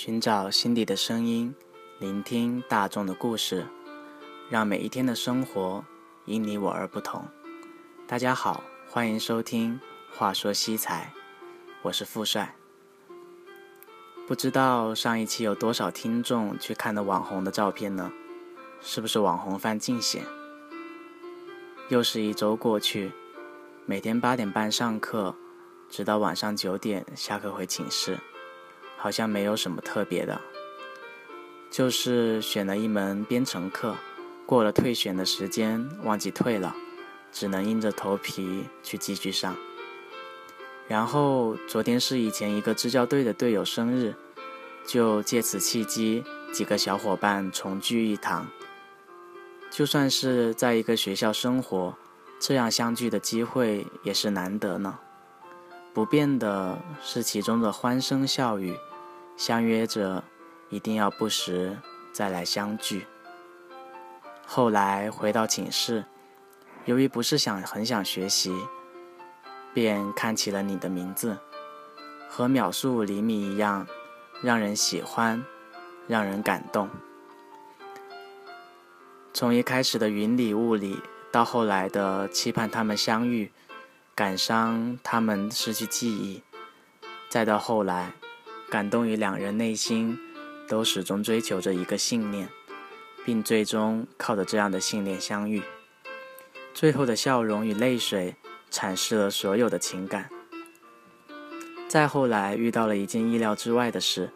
寻找心底的声音，聆听大众的故事，让每一天的生活因你我而不同。大家好，欢迎收听《话说西财》，我是富帅。不知道上一期有多少听众去看了网红的照片呢？是不是网红犯尽显？又是一周过去，每天八点半上课，直到晚上九点下课回寝室。好像没有什么特别的，就是选了一门编程课，过了退选的时间，忘记退了，只能硬着头皮去继续上。然后昨天是以前一个支教队的队友生日，就借此契机，几个小伙伴重聚一堂。就算是在一个学校生活，这样相聚的机会也是难得呢。不变的是其中的欢声笑语。相约着，一定要不时再来相聚。后来回到寝室，由于不是想很想学习，便看起了你的名字，和秒速五厘米一样，让人喜欢，让人感动。从一开始的云里雾里，到后来的期盼他们相遇，感伤他们失去记忆，再到后来。感动于两人内心都始终追求着一个信念，并最终靠着这样的信念相遇。最后的笑容与泪水阐释了所有的情感。再后来遇到了一件意料之外的事，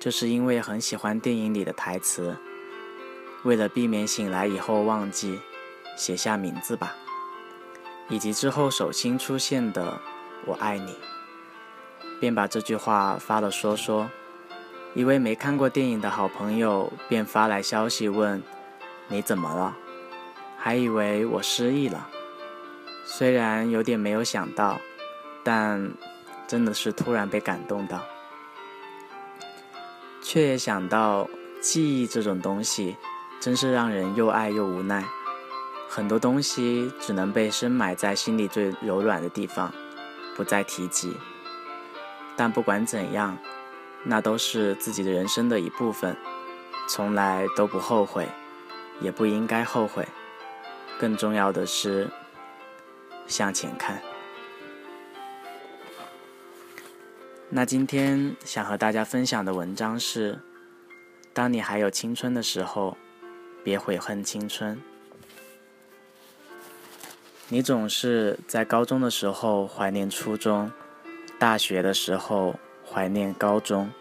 就是因为很喜欢电影里的台词，为了避免醒来以后忘记，写下名字吧，以及之后手心出现的“我爱你”。便把这句话发了说说，一位没看过电影的好朋友便发来消息问：“你怎么了？”还以为我失忆了。虽然有点没有想到，但真的是突然被感动到，却也想到记忆这种东西，真是让人又爱又无奈。很多东西只能被深埋在心里最柔软的地方，不再提及。但不管怎样，那都是自己的人生的一部分，从来都不后悔，也不应该后悔。更重要的是向前看。那今天想和大家分享的文章是：当你还有青春的时候，别悔恨青春。你总是在高中的时候怀念初中。大学的时候怀念高中，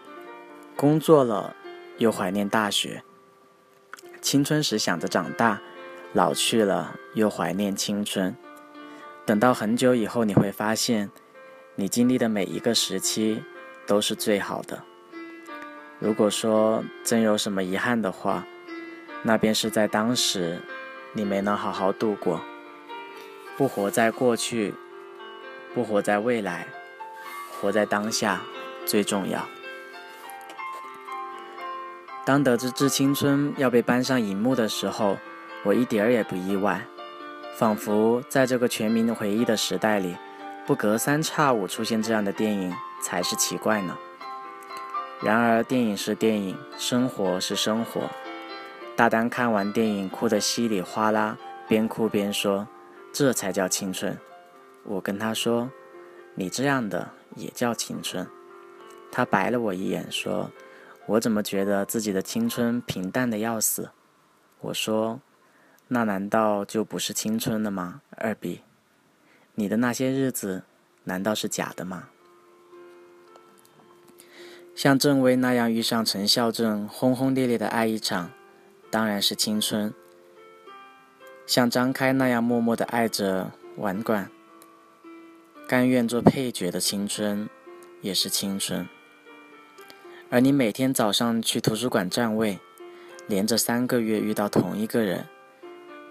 工作了又怀念大学。青春时想着长大，老去了又怀念青春。等到很久以后，你会发现，你经历的每一个时期都是最好的。如果说真有什么遗憾的话，那便是在当时你没能好好度过。不活在过去，不活在未来。活在当下最重要。当得知《致青春》要被搬上荧幕的时候，我一点儿也不意外，仿佛在这个全民回忆的时代里，不隔三差五出现这样的电影才是奇怪呢。然而，电影是电影，生活是生活。大丹看完电影哭得稀里哗啦，边哭边说：“这才叫青春。”我跟他说：“你这样的。”也叫青春。他白了我一眼，说：“我怎么觉得自己的青春平淡的要死？”我说：“那难道就不是青春了吗？”二 B，你的那些日子难道是假的吗？像郑薇那样遇上陈孝正，轰轰烈烈的爱一场，当然是青春。像张开那样默默的爱着婉管。甘愿做配角的青春，也是青春。而你每天早上去图书馆占位，连着三个月遇到同一个人，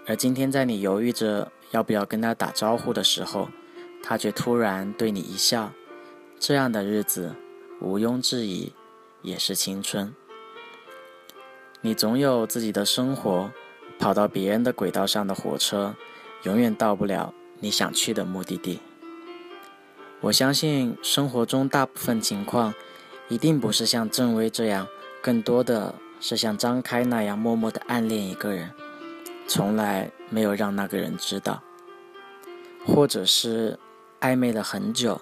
而今天在你犹豫着要不要跟他打招呼的时候，他却突然对你一笑，这样的日子，毋庸置疑，也是青春。你总有自己的生活，跑到别人的轨道上的火车，永远到不了你想去的目的地。我相信生活中大部分情况，一定不是像郑薇这样，更多的是像张开那样默默的暗恋一个人，从来没有让那个人知道，或者是暧昧了很久，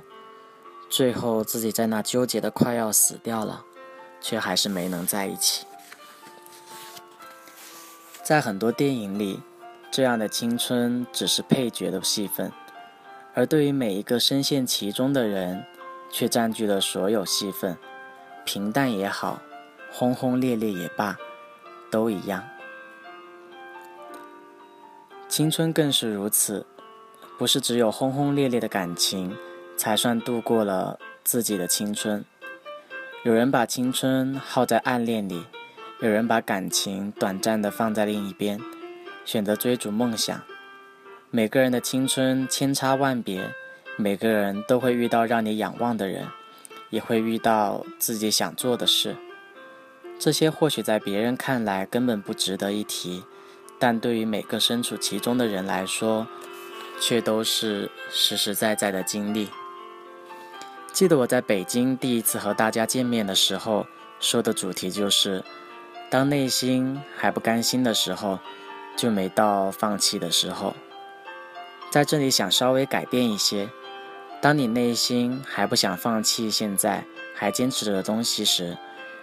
最后自己在那纠结的快要死掉了，却还是没能在一起。在很多电影里，这样的青春只是配角的戏份，而对于每一个深陷其中的人，却占据了所有戏份。平淡也好，轰轰烈烈也罢，都一样。青春更是如此，不是只有轰轰烈烈的感情才算度过了自己的青春。有人把青春耗在暗恋里，有人把感情短暂的放在另一边，选择追逐梦想。每个人的青春千差万别，每个人都会遇到让你仰望的人。也会遇到自己想做的事，这些或许在别人看来根本不值得一提，但对于每个身处其中的人来说，却都是实实在在的经历。记得我在北京第一次和大家见面的时候，说的主题就是：当内心还不甘心的时候，就没到放弃的时候。在这里想稍微改变一些。当你内心还不想放弃，现在还坚持着的东西时，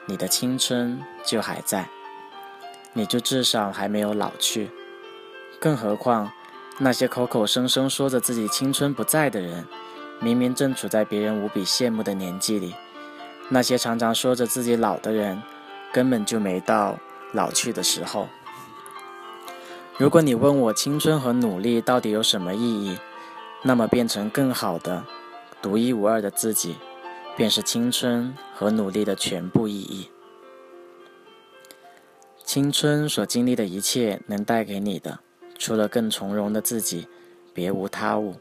你的青春就还在，你就至少还没有老去。更何况，那些口口声声说着自己青春不在的人，明明正处在别人无比羡慕的年纪里；那些常常说着自己老的人，根本就没到老去的时候。如果你问我青春和努力到底有什么意义？那么，变成更好的、独一无二的自己，便是青春和努力的全部意义。青春所经历的一切，能带给你的，除了更从容的自己，别无他物。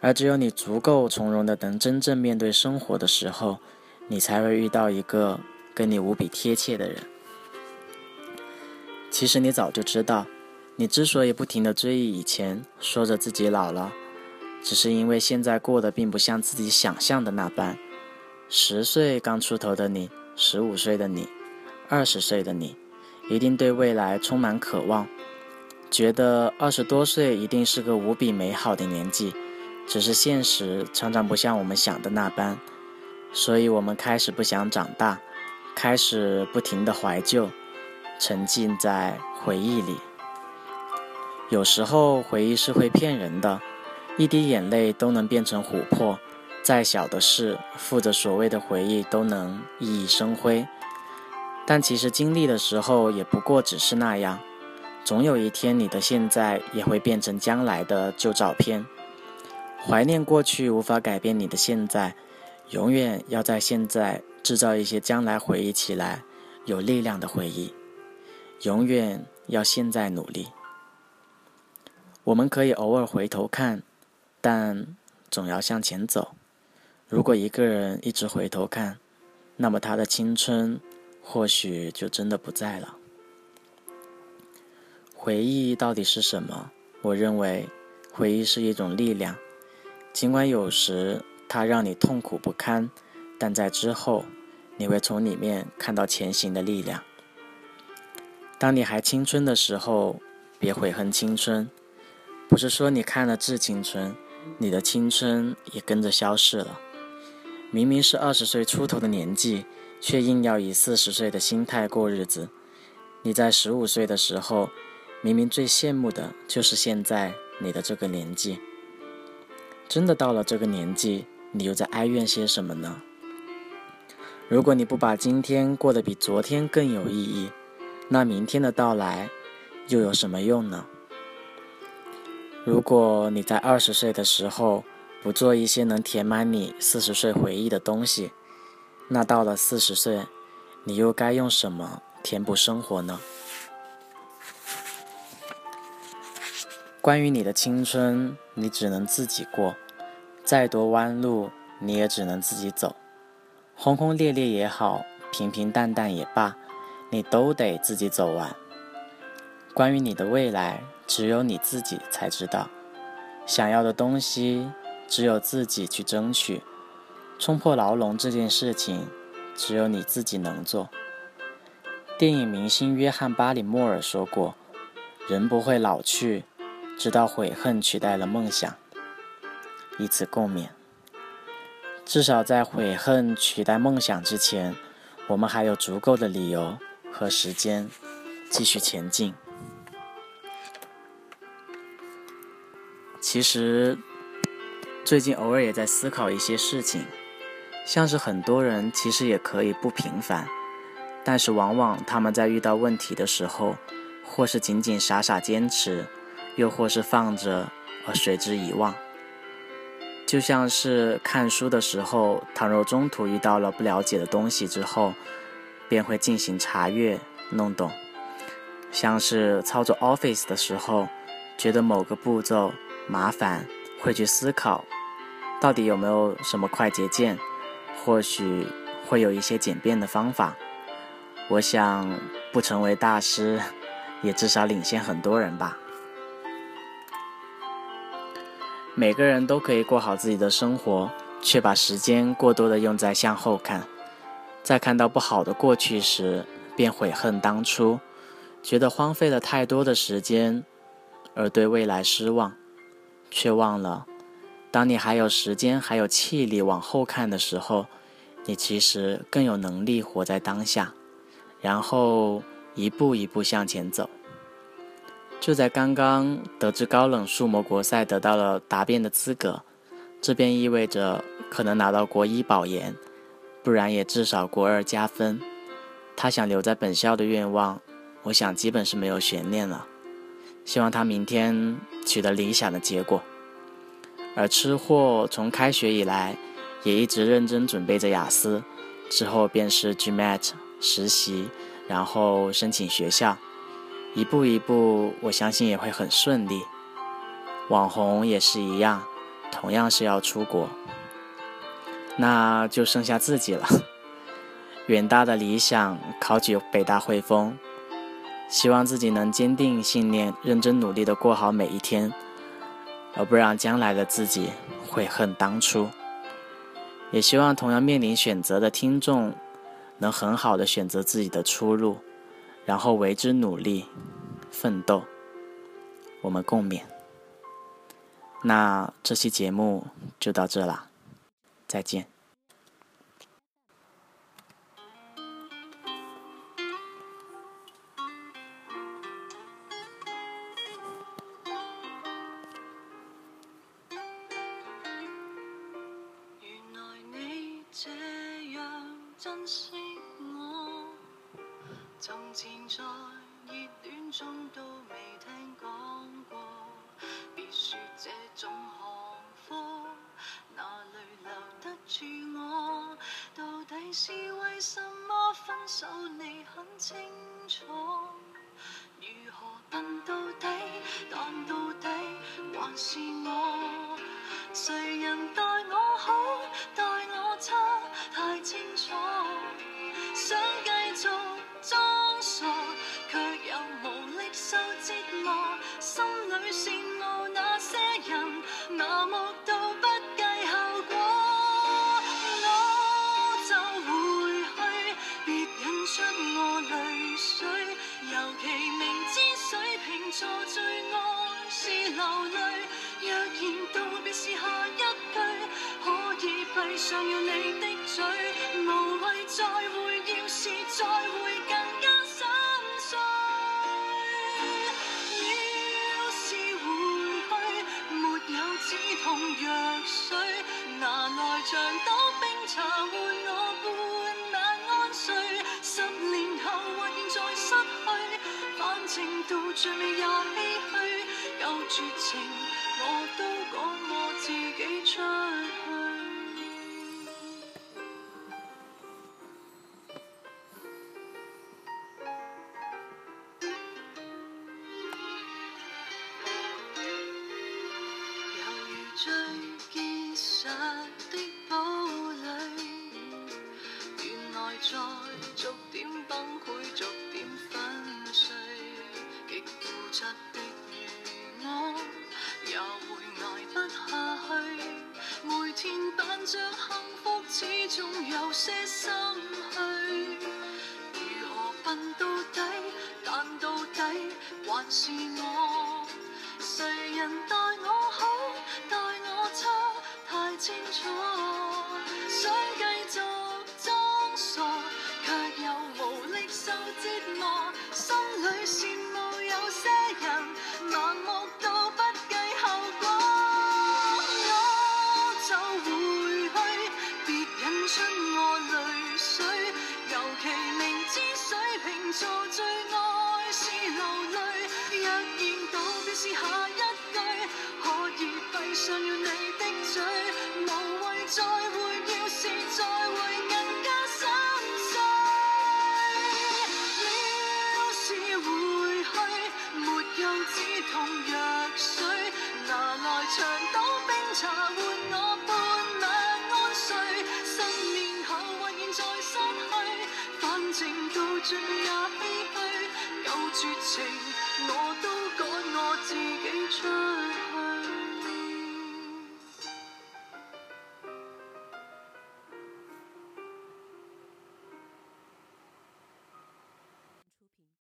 而只有你足够从容的，能真正面对生活的时候，你才会遇到一个跟你无比贴切的人。其实你早就知道，你之所以不停的追忆以前，说着自己老了。只是因为现在过得并不像自己想象的那般。十岁刚出头的你，十五岁的你，二十岁的你，一定对未来充满渴望，觉得二十多岁一定是个无比美好的年纪。只是现实常常不像我们想的那般，所以我们开始不想长大，开始不停的怀旧，沉浸在回忆里。有时候回忆是会骗人的。一滴眼泪都能变成琥珀，再小的事，负着所谓的回忆都能熠熠生辉。但其实经历的时候，也不过只是那样。总有一天，你的现在也会变成将来的旧照片。怀念过去无法改变你的现在，永远要在现在制造一些将来回忆起来有力量的回忆。永远要现在努力。我们可以偶尔回头看。但总要向前走。如果一个人一直回头看，那么他的青春或许就真的不在了。回忆到底是什么？我认为，回忆是一种力量。尽管有时它让你痛苦不堪，但在之后，你会从里面看到前行的力量。当你还青春的时候，别悔恨青春。不是说你看了《致青春》。你的青春也跟着消逝了。明明是二十岁出头的年纪，却硬要以四十岁的心态过日子。你在十五岁的时候，明明最羡慕的就是现在你的这个年纪。真的到了这个年纪，你又在哀怨些什么呢？如果你不把今天过得比昨天更有意义，那明天的到来又有什么用呢？如果你在二十岁的时候不做一些能填满你四十岁回忆的东西，那到了四十岁，你又该用什么填补生活呢？关于你的青春，你只能自己过，再多弯路你也只能自己走，轰轰烈烈也好，平平淡淡也罢，你都得自己走完。关于你的未来。只有你自己才知道，想要的东西只有自己去争取。冲破牢笼这件事情，只有你自己能做。电影明星约翰·巴里莫尔说过：“人不会老去，直到悔恨取代了梦想。”以此共勉。至少在悔恨取代梦想之前，我们还有足够的理由和时间继续前进。其实，最近偶尔也在思考一些事情，像是很多人其实也可以不平凡，但是往往他们在遇到问题的时候，或是仅仅傻傻坚持，又或是放着而随之遗忘。就像是看书的时候，倘若中途遇到了不了解的东西之后，便会进行查阅弄懂；像是操作 Office 的时候，觉得某个步骤麻烦，会去思考到底有没有什么快捷键，或许会有一些简便的方法。我想不成为大师，也至少领先很多人吧。每个人都可以过好自己的生活，却把时间过多的用在向后看，在看到不好的过去时，便悔恨当初，觉得荒废了太多的时间，而对未来失望，却忘了，当你还有时间、还有气力往后看的时候，你其实更有能力活在当下，然后一步一步向前走。就在刚刚得知高冷数模国赛得到了答辩的资格，这便意味着可能拿到国一保研，不然也至少国二加分。他想留在本校的愿望，我想基本是没有悬念了。希望他明天取得理想的结果。而吃货从开学以来也一直认真准备着雅思，之后便是 GMAT 实习，然后申请学校。一步一步，我相信也会很顺利。网红也是一样，同样是要出国，那就剩下自己了。远大的理想，考取北大汇丰，希望自己能坚定信念，认真努力的过好每一天，而不让将来的自己悔恨当初。也希望同样面临选择的听众，能很好的选择自己的出路。然后为之努力、奋斗，我们共勉。那这期节目就到这啦，再见。珍惜。从前在热恋中都未听讲过，别说这种行货，哪里留得住我？到底是为什么分手？你很清楚，如何笨到底？但到底还是我，谁人待我好，待我差，太清楚。最尾也唏嘘，够绝情，我都赶我自己出去。犹如最 see 没有止痛药水拿来长岛冰茶换我